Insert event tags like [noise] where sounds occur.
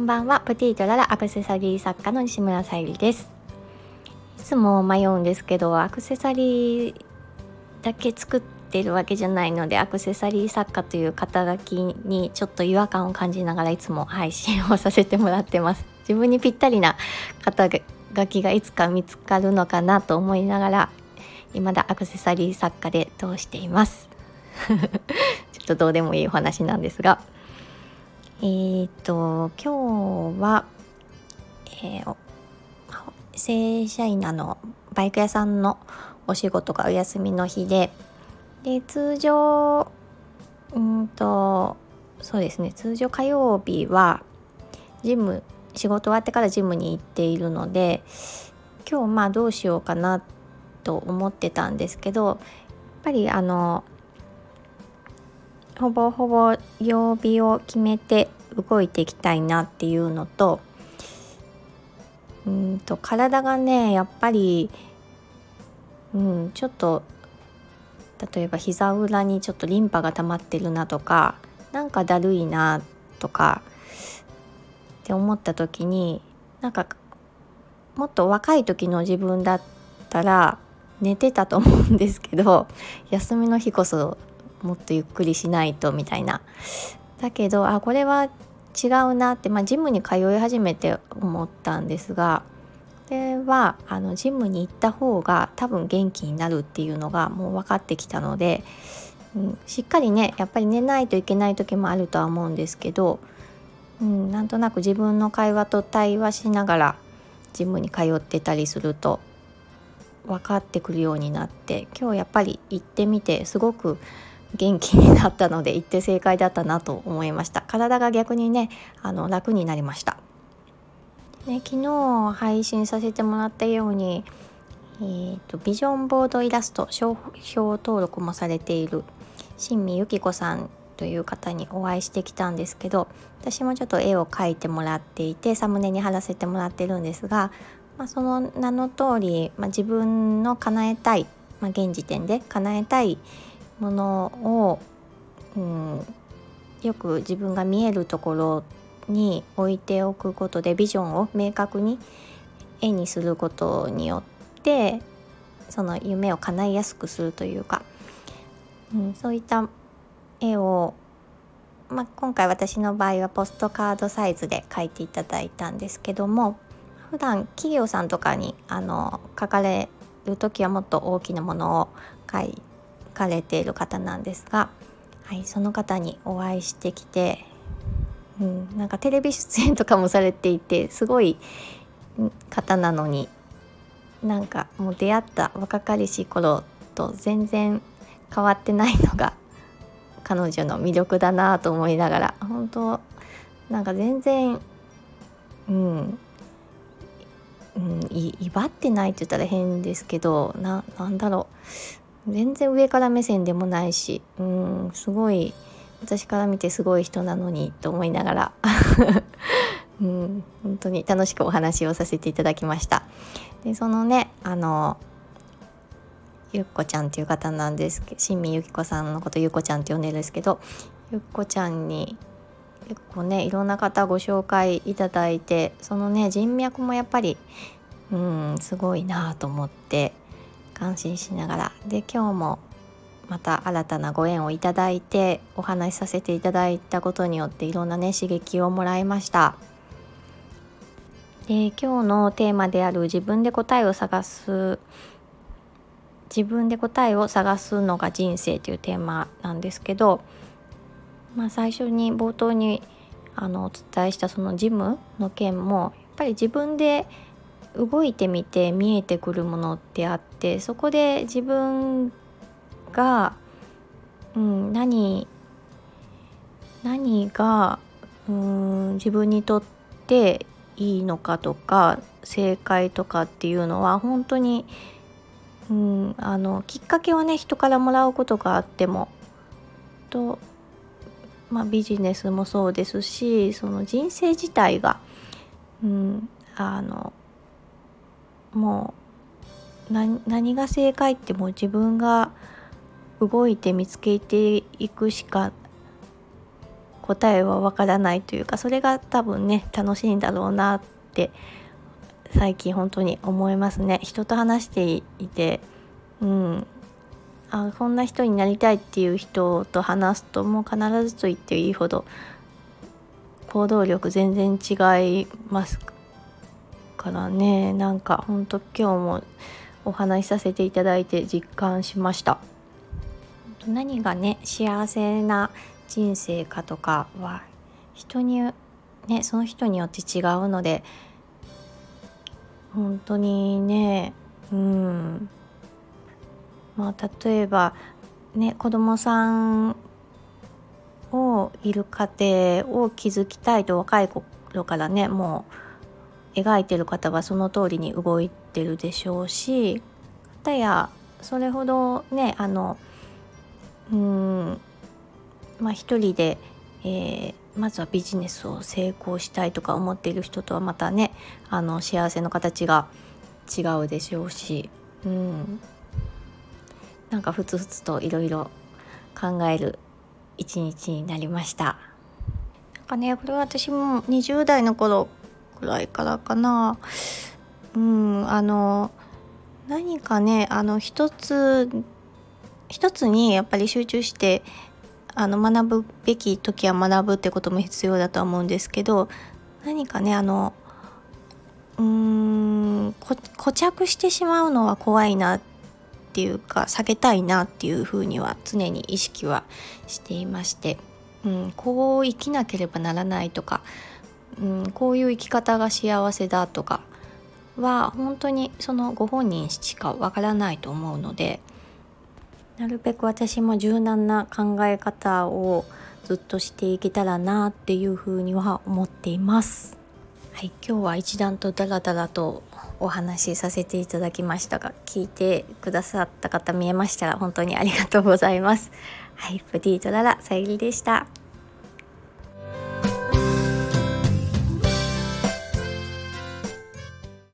んばんは。プティートララアクセサリー作家の西村さゆりです。いつも迷うんですけどアクセサリーだけ作ってるわけじゃないのでアクセサリー作家という肩書きにちょっと違和感を感じながらいつも配信をさせてもらってます。自分にぴったりな肩書きがいつか見つかるのかなと思いながら未だアクセサリー作家で通しています。[laughs] ちょっとどうでもいいお話なんですが。えー、っと今日は、えー、正社員なのバイク屋さんのお仕事がお休みの日でで通常うんとそうですね通常火曜日はジム仕事終わってからジムに行っているので今日まあどうしようかなと思ってたんですけどやっぱりあのほぼほぼ曜日を決めて動いていきたいなっていうのとうんと体がねやっぱり、うん、ちょっと例えば膝裏にちょっとリンパが溜まってるなとかなんかだるいなとかって思った時になんかもっと若い時の自分だったら寝てたと思うんですけど休みの日こそもっとゆっくりしないとみたいな。だけどあこれは違うなって、まあ、ジムに通い始めて思ったんですがこれはあのジムに行った方が多分元気になるっていうのがもう分かってきたので、うん、しっかりねやっぱり寝ないといけない時もあるとは思うんですけど、うん、なんとなく自分の会話と対話しながらジムに通ってたりすると分かってくるようになって今日やっぱり行ってみてすごく元気になったので行って正解だったなと思いました。体が逆にねあの楽になりました、ね、昨日配信させてもらったように、えーと、ビジョンボードイラスト商標登録もされている新見由紀子さんという方にお会いしてきたんですけど私もちょっと絵を描いてもらっていてサムネに貼らせてもらってるんですが、まあ、その名の通り、まあ、自分の叶えたい、まあ、現時点で叶えたいものを、うん、よく自分が見えるところに置いておくことでビジョンを明確に絵にすることによってその夢を叶いやすくするというか、うん、そういった絵を、まあ、今回私の場合はポストカードサイズで描いていただいたんですけども普段企業さんとかにあの描かれる時はもっと大きなものを描いかれている方なんですが、はい、その方にお会いしてきて、うん、なんかテレビ出演とかもされていてすごい方なのになんかもう出会った若かりし頃と全然変わってないのが彼女の魅力だなと思いながら本当なんか全然うん、うん、威張ってないって言ったら変ですけどななんだろう。全然上から目線でもないしうんすごい私から見てすごい人なのにと思いながら [laughs] うん本当に楽しくお話をさせていただきました。でそのねあのゆっこちゃんっていう方なんですけど新見ゆき子さんのことゆっこちゃんって呼んでるんですけどゆっこちゃんに結構ねいろんな方ご紹介いただいてそのね人脈もやっぱりうんすごいなと思って感心しながら。で今日もまた新たなご縁をいただいてお話しさせていただいたことによっていろんなね刺激をもらいました。で今日のテーマである自分で答えを探す自分で答えを探すのが人生というテーマなんですけど、まあ、最初に冒頭にあのお伝えしたそのジムの件もやっぱり自分で動いてみて見えてくるものってあってそこで自分が、うん、何何がうん自分にとっていいのかとか正解とかっていうのは本当に、うん、あのきっかけはね人からもらうことがあってもと、まあ、ビジネスもそうですしその人生自体が、うん、あのもう何が正解ってもう自分が動いて見つけていくしか答えはわからないというかそれが多分ね楽しいんだろうなって最近本当に思いますね。人と話していてうん。あこんな人になりたいっていう人と話すともう必ずと言っていいほど行動力全然違います。からね。なんかほんと今日もお話しさせていただいて実感しました。何がね幸せな人生かとかは人にねその人によって違うので本当にねうん。まあ例えばね子供さんをいる家庭を築きたいと若い頃からねもう描いてる方はその通りに動いてるでしょうしたやそれほどねあのうんまあ一人で、えー、まずはビジネスを成功したいとか思っている人とはまたねあの幸せの形が違うでしょうし、うん、なんかふつふつといろいろ考える一日になりました。なんかねこれは私も20代の頃くらいからかな。うんあの何かねあの一つ一つにやっぱり集中してあの学ぶべき時は学ぶってことも必要だとは思うんですけど何かねあのうーん固着してしまうのは怖いなっていうか避けたいなっていうふうには常に意識はしていまして、うん、こう生きなければならないとか、うん、こういう生き方が幸せだとかは本当にそのご本人しかわからないと思うのでなるべく私も柔軟な考え方をずっとしていけたらなっていうふうには思っています。はい、今日は一段とダラダラとお話しさせていただきましたが聞いてくださった方見えましたら本当にありがとうございます。はい、プティートララさゆりでした。